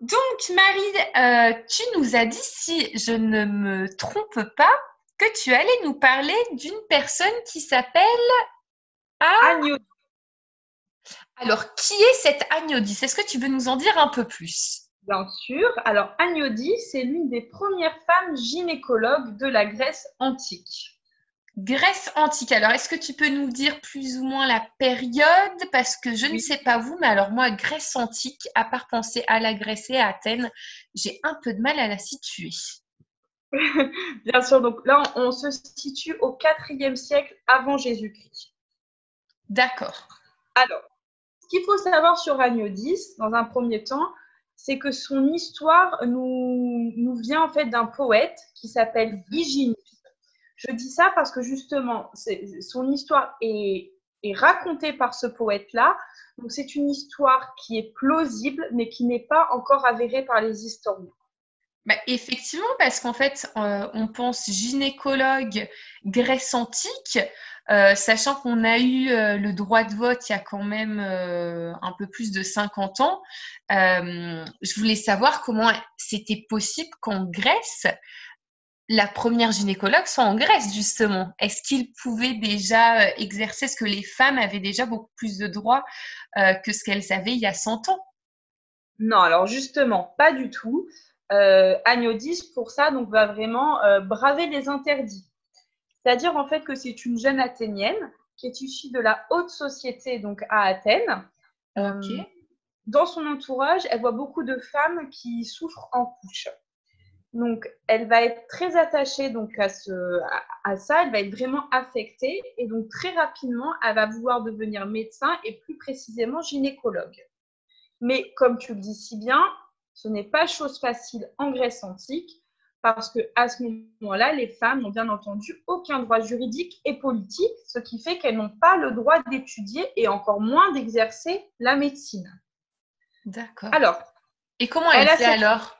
Donc, Marie, euh, tu nous as dit, si je ne me trompe pas, que tu allais nous parler d'une personne qui s'appelle Agnodis. Alors, qui est cette Agnodis Est-ce que tu veux nous en dire un peu plus? Bien sûr. Alors, Agnodis, c'est l'une des premières femmes gynécologues de la Grèce antique. Grèce antique. Alors, est-ce que tu peux nous dire plus ou moins la période? Parce que je ne sais pas vous, mais alors moi, Grèce antique, à part penser à la Grèce et à Athènes, j'ai un peu de mal à la situer. Bien sûr, donc là, on se situe au IVe siècle avant Jésus-Christ. D'accord. Alors, ce qu'il faut savoir sur Agnodis, dans un premier temps, c'est que son histoire nous, nous vient en fait d'un poète qui s'appelle Hyginus. Je dis ça parce que justement, son histoire est, racontée par ce poète-là. Donc c'est une histoire qui est plausible, mais qui n'est pas encore avérée par les historiens. Bah, effectivement, parce qu'en fait, euh, on pense gynécologue Grèce antique, euh, sachant qu'on a eu euh, le droit de vote il y a quand même un peu plus de 50 ans. je voulais savoir comment c'était possible qu'en Grèce, la première gynécologue soit en Grèce, justement. Est-ce qu'ils pouvaient déjà euh, exercer ce que les femmes avaient déjà beaucoup plus de droits euh, que ce qu'elles avaient il y a 100 ans? Non, alors justement, pas du tout. Euh, Agnodis, pour ça, donc, va vraiment euh, braver les interdits. C'est-à-dire, en fait, que c'est une jeune athénienne qui est issue de la haute société, donc à Athènes. dans son entourage, elle voit beaucoup de femmes qui souffrent en couche. Donc, elle va être très attachée donc, à, ce, à, ça, elle va être vraiment affectée et donc très rapidement, elle va vouloir devenir médecin et plus précisément gynécologue. Mais comme tu le dis si bien, ce n'est pas chose facile en Grèce antique parce que à ce moment-là, les femmes n'ont bien entendu aucun droit juridique et politique, ce qui fait qu'elles n'ont pas le droit d'étudier et encore moins d'exercer la médecine. D'accord. Alors, et comment elle, fait alors?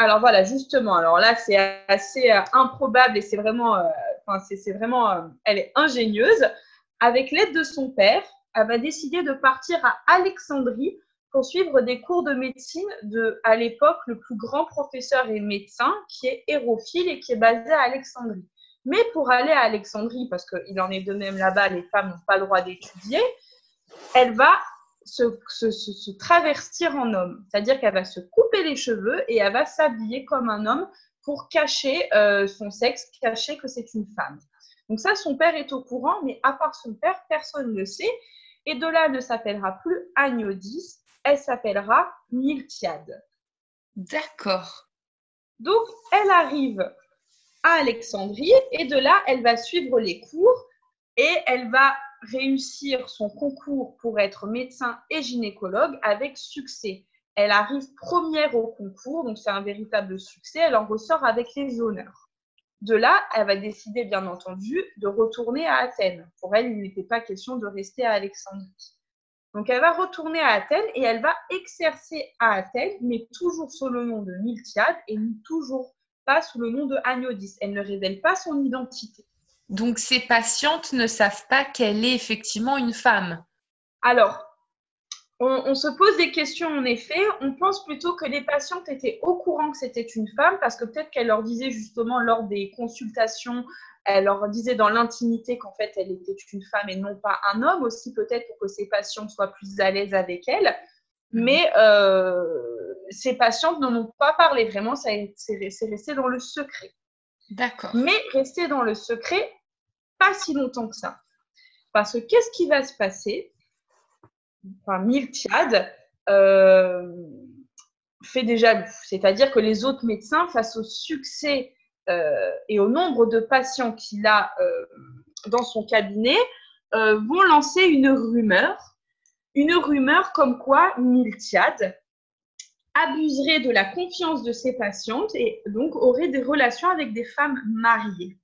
Alors voilà, justement, alors là, c'est assez euh, improbable et c'est vraiment, euh, enfin, c'est vraiment, euh, elle est ingénieuse. Avec l'aide de son père, elle va décider de partir à Alexandrie pour suivre des cours de médecine de, à l'époque, le plus grand professeur et médecin qui est Hérophile et qui est basé à Alexandrie. Mais pour aller à Alexandrie, parce qu'il en est de même là-bas, les femmes n'ont pas le droit d'étudier, elle va se, travestir en homme. C'est-à-dire qu'elle va se couper les cheveux et elle va s'habiller comme un homme pour cacher euh, son sexe, cacher que c'est une femme. Donc ça, son père est au courant, mais à part son père, personne ne le sait. Et de là, elle ne s'appellera plus Agnodis, elle s'appellera Miltiade. D'accord. Donc, elle arrive à Alexandrie et de là, elle va suivre les cours et elle va réussir son concours pour être médecin et gynécologue avec succès. Elle arrive première au concours, donc c'est un véritable succès. Elle en ressort avec les honneurs. De là, elle va décider, bien entendu, de retourner à Athènes. Pour elle, il n'était pas question de rester à Alexandrie. Donc, elle va retourner à Athènes et elle va exercer à Athènes, mais toujours sous le nom de Miltiade et toujours pas sous le nom de Agnodis. Elle ne révèle pas son identité. Donc, ces patientes ne savent pas qu'elle est effectivement une femme. Alors, on, se pose des questions en effet. On pense plutôt que les patientes étaient au courant que c'était une femme parce que peut-être qu'elle leur disait justement lors des consultations, elle leur disait dans l'intimité qu'en fait elle était une femme et non pas un homme aussi peut-être pour que ces patientes soient plus à l'aise avec elle. Mhm. Mais euh, ces patientes n'en ont pas parlé vraiment, c'est resté dans le secret. D'accord. Mais rester dans le secret, pas si longtemps que ça. Parce que qu'est-ce qui va se passer? Enfin, Miltiade euh, fait déjà C'est-à-dire que les autres médecins, face au succès euh, et au nombre de patients qu'il a euh, dans son cabinet, vont lancer une rumeur. Une rumeur comme quoi Miltiade abuserait de la confiance de ses patientes et donc aurait des relations avec des femmes mariées.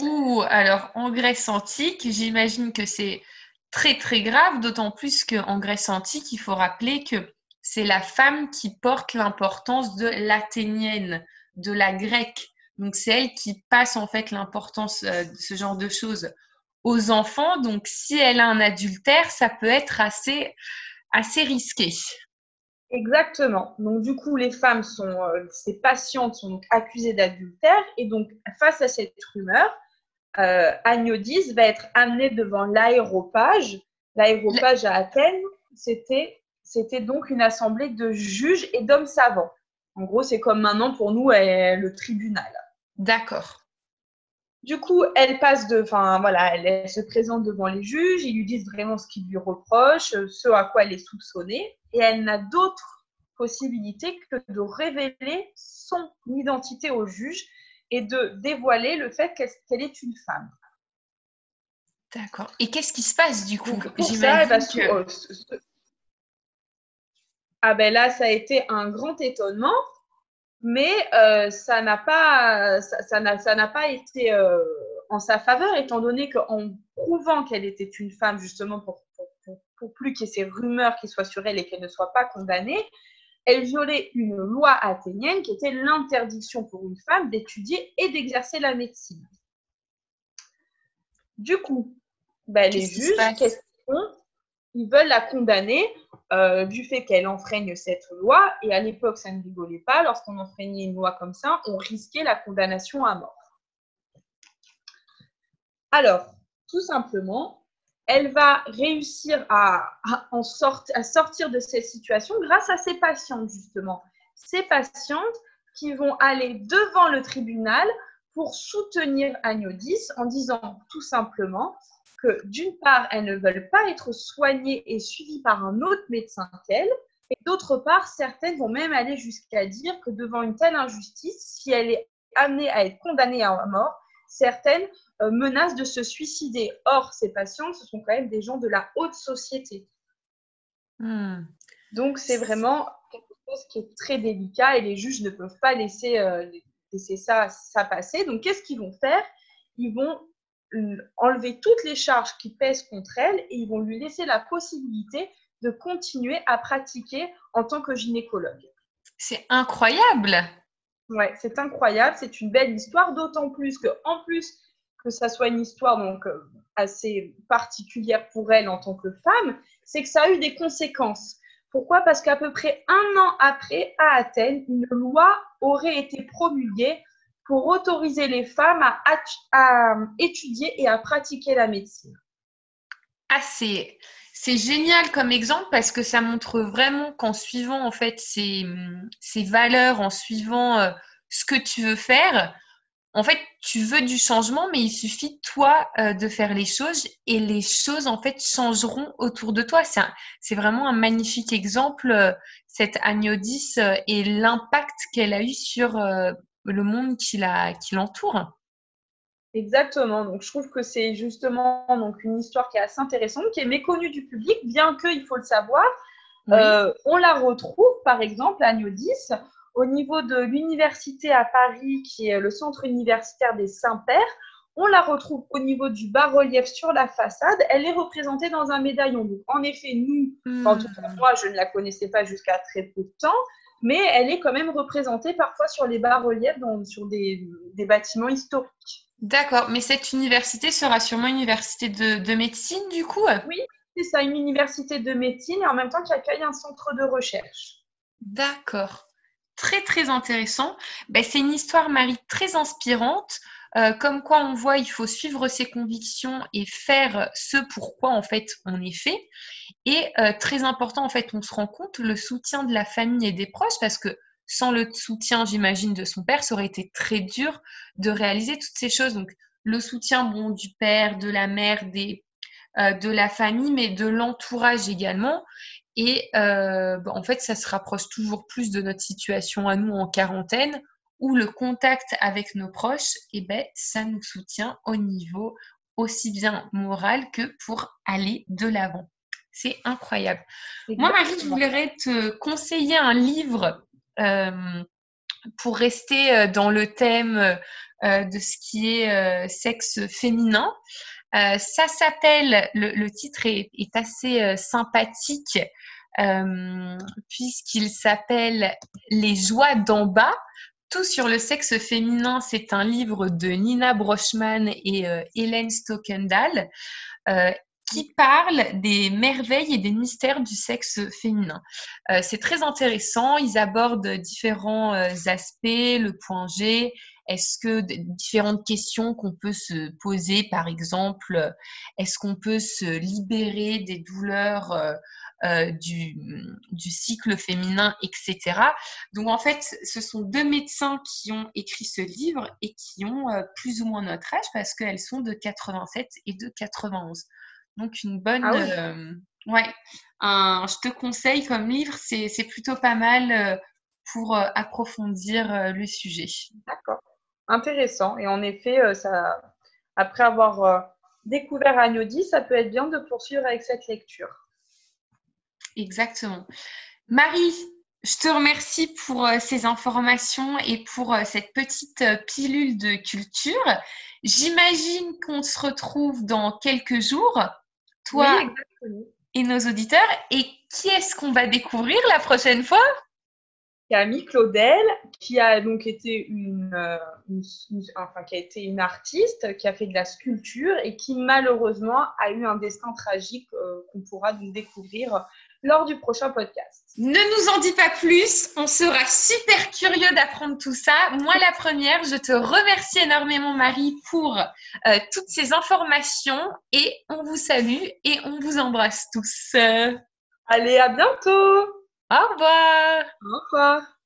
Ouh, alors en Grèce antique, j'imagine que c'est très très grave, d'autant plus qu'en Grèce antique, il faut rappeler que c'est la femme qui porte l'importance de l'athénienne, de la grecque. Donc c'est elle qui passe en fait l'importance euh, de ce genre de choses aux enfants. Donc si elle a un adultère, ça peut être assez, assez risqué. Exactement. Donc, du coup, les femmes sont, euh, ces patientes sont accusées d'adultère. Et donc, face à cette rumeur, euh, Agnodis va être amenée devant l'aéropage. L'aéropage à Athènes, c'était, c'était donc une assemblée de juges et d'hommes savants. En gros, c'est comme maintenant pour nous le tribunal. D'accord. Du coup, elle passe de, enfin voilà, elle, se présente devant les juges, ils lui disent vraiment ce qu'ils lui reprochent, ce à quoi elle est soupçonnée, et elle n'a d'autre possibilité que de révéler son identité au juge et de dévoiler le fait qu'elle est une femme. D'accord. Et qu'est-ce qui se passe du coup? Pour ça, que... Oh, ah ben là, ça a été un grand étonnement mais euh, ça n'a pas, ça, n'a, pas été euh, en sa faveur, étant donné qu'en prouvant qu'elle était une femme, justement, pour, pour, plus qu'il y ait ces rumeurs qui soient sur elle et qu'elle ne soit pas condamnée, elle violait une loi athénienne qui était l'interdiction pour une femme d'étudier et d'exercer la médecine. Du coup, ben, les juges, qu'est-ce qu'ils font? Ils veulent la condamner euh, du fait qu'elle enfreigne cette loi. Et à l'époque, ça ne rigolait pas. Lorsqu'on enfreignait une loi comme ça, on risquait la condamnation à mort. Alors, tout simplement, elle va réussir à, sortir de cette situation grâce à ses patientes, justement. Ces patientes qui vont aller devant le tribunal pour soutenir Agnodis en disant tout simplement que d'une part, elles ne veulent pas être soignées et suivies par un autre médecin qu'elles, et d'autre part, certaines vont même aller jusqu'à dire que devant une telle injustice, si elle est amenée à être condamnée à mort, certaines euh, menacent de se suicider. Or, ces patientes, ce sont quand même des gens de la haute société. Hmm. Donc, c'est vraiment quelque chose qui est très délicat et les juges ne peuvent pas laisser, euh, laisser ça, ça passer. Donc, qu'est-ce qu'ils vont faire? Ils vont enlever toutes les charges qui pèsent contre elle et ils vont lui laisser la possibilité de continuer à pratiquer en tant que gynécologue. C'est incroyable. Ouais, c'est incroyable, c'est une belle histoire, d'autant plus que en plus que ça soit une histoire donc euh, assez particulière pour elle en tant que femme, c'est que ça a eu des conséquences. Pourquoi? Parce qu'à peu près un an après, à Athènes, une loi aurait été promulguée pour autoriser les femmes à, étudier et à pratiquer la médecine. Ah, c'est, génial comme exemple parce que ça montre vraiment qu'en suivant en fait ces, valeurs, en suivant euh, ce que tu veux faire, en fait, tu veux du changement, mais il suffit toi euh, de faire les choses et les choses en fait changeront autour de toi. C'est, vraiment un magnifique exemple, euh, cette Agnodis et l'impact qu'elle a eu sur le monde qui l'entoure. Exactement. Donc, je trouve que c'est justement donc, une histoire qui est assez intéressante, qui est méconnue du public, bien qu'il faut le savoir. Euh, on la retrouve, par exemple, à Niodis, au niveau de l'université à Paris, qui est le centre universitaire des Saints-Pères. On la retrouve au niveau du bas-relief sur la façade. Elle est représentée dans un médaillon. Donc, en effet, nous, en tout cas, hmm. moi, je ne la connaissais pas jusqu'à très peu de temps mais elle est quand même représentée parfois sur les bas-reliefs, sur des, bâtiments historiques. D'accord, mais cette université sera sûrement une université de, médecine du coup? Oui, c'est ça, une université de médecine et en même temps qui accueille un centre de recherche. D'accord, très très intéressant. Ben, c'est une histoire, Marie, très inspirante. Euh, comme quoi on voit, il faut suivre ses convictions et faire ce pourquoi en fait on est fait. Et euh, très important, en fait, on se rend compte le soutien de la famille et des proches parce que sans le soutien, j'imagine, de son père, ça aurait été très dur de réaliser toutes ces choses. Donc, le soutien bon, du père, de la mère, des, euh, de la famille, mais de l'entourage également. Et en fait, ça se rapproche toujours plus de notre situation à nous en quarantaine, où le contact avec nos proches, eh ben, ça nous soutient au niveau aussi bien moral que pour aller de l'avant. C'est incroyable. Moi, Marie, je voudrais te conseiller un livre euh, pour rester euh, dans le thème euh, de ce qui est sexe féminin. ça s'appelle, le, titre est, assez sympathique puisqu'il s'appelle Les joies d'en bas tout sur le sexe féminin, c'est un livre de Nina Brochman et euh, Hélène Stockendal. Euh, qui parle des merveilles et des mystères du sexe féminin. Euh, c'est très intéressant, ils abordent différents euh, aspects, le point G, est-ce que différentes questions qu'on peut se poser, par exemple, est-ce qu'on peut se libérer des douleurs euh, euh, du, cycle féminin, etc. Donc en fait, ce sont deux médecins qui ont écrit ce livre et qui ont euh, plus ou moins notre âge parce qu'elles sont de 87 et de 91. Donc une bonne... Ah ouais, je te conseille comme livre, c'est plutôt pas mal pour approfondir le sujet. D'accord intéressant. Et en effet, euh, ça, après avoir euh, découvert Agnodi, ça peut être bien de poursuivre avec cette lecture. Exactement. Marie, je te remercie pour euh, ces informations et pour cette petite pilule de culture. J'imagine qu'on se retrouve dans quelques jours, toi et nos auditeurs. Et qui est-ce qu'on va découvrir la prochaine fois? Camille Claudel, qui a donc été une, euh, enfin, qui a été une artiste, qui a fait de la sculpture et qui malheureusement a eu un destin tragique euh, qu'on pourra nous découvrir lors du prochain podcast. Ne nous en dis pas plus, on sera super curieux d'apprendre tout ça. Moi, la première, je te remercie énormément, Marie, pour euh, toutes ces informations et on vous salue et on vous embrasse tous. Allez, à bientôt au revoir. Au revoir.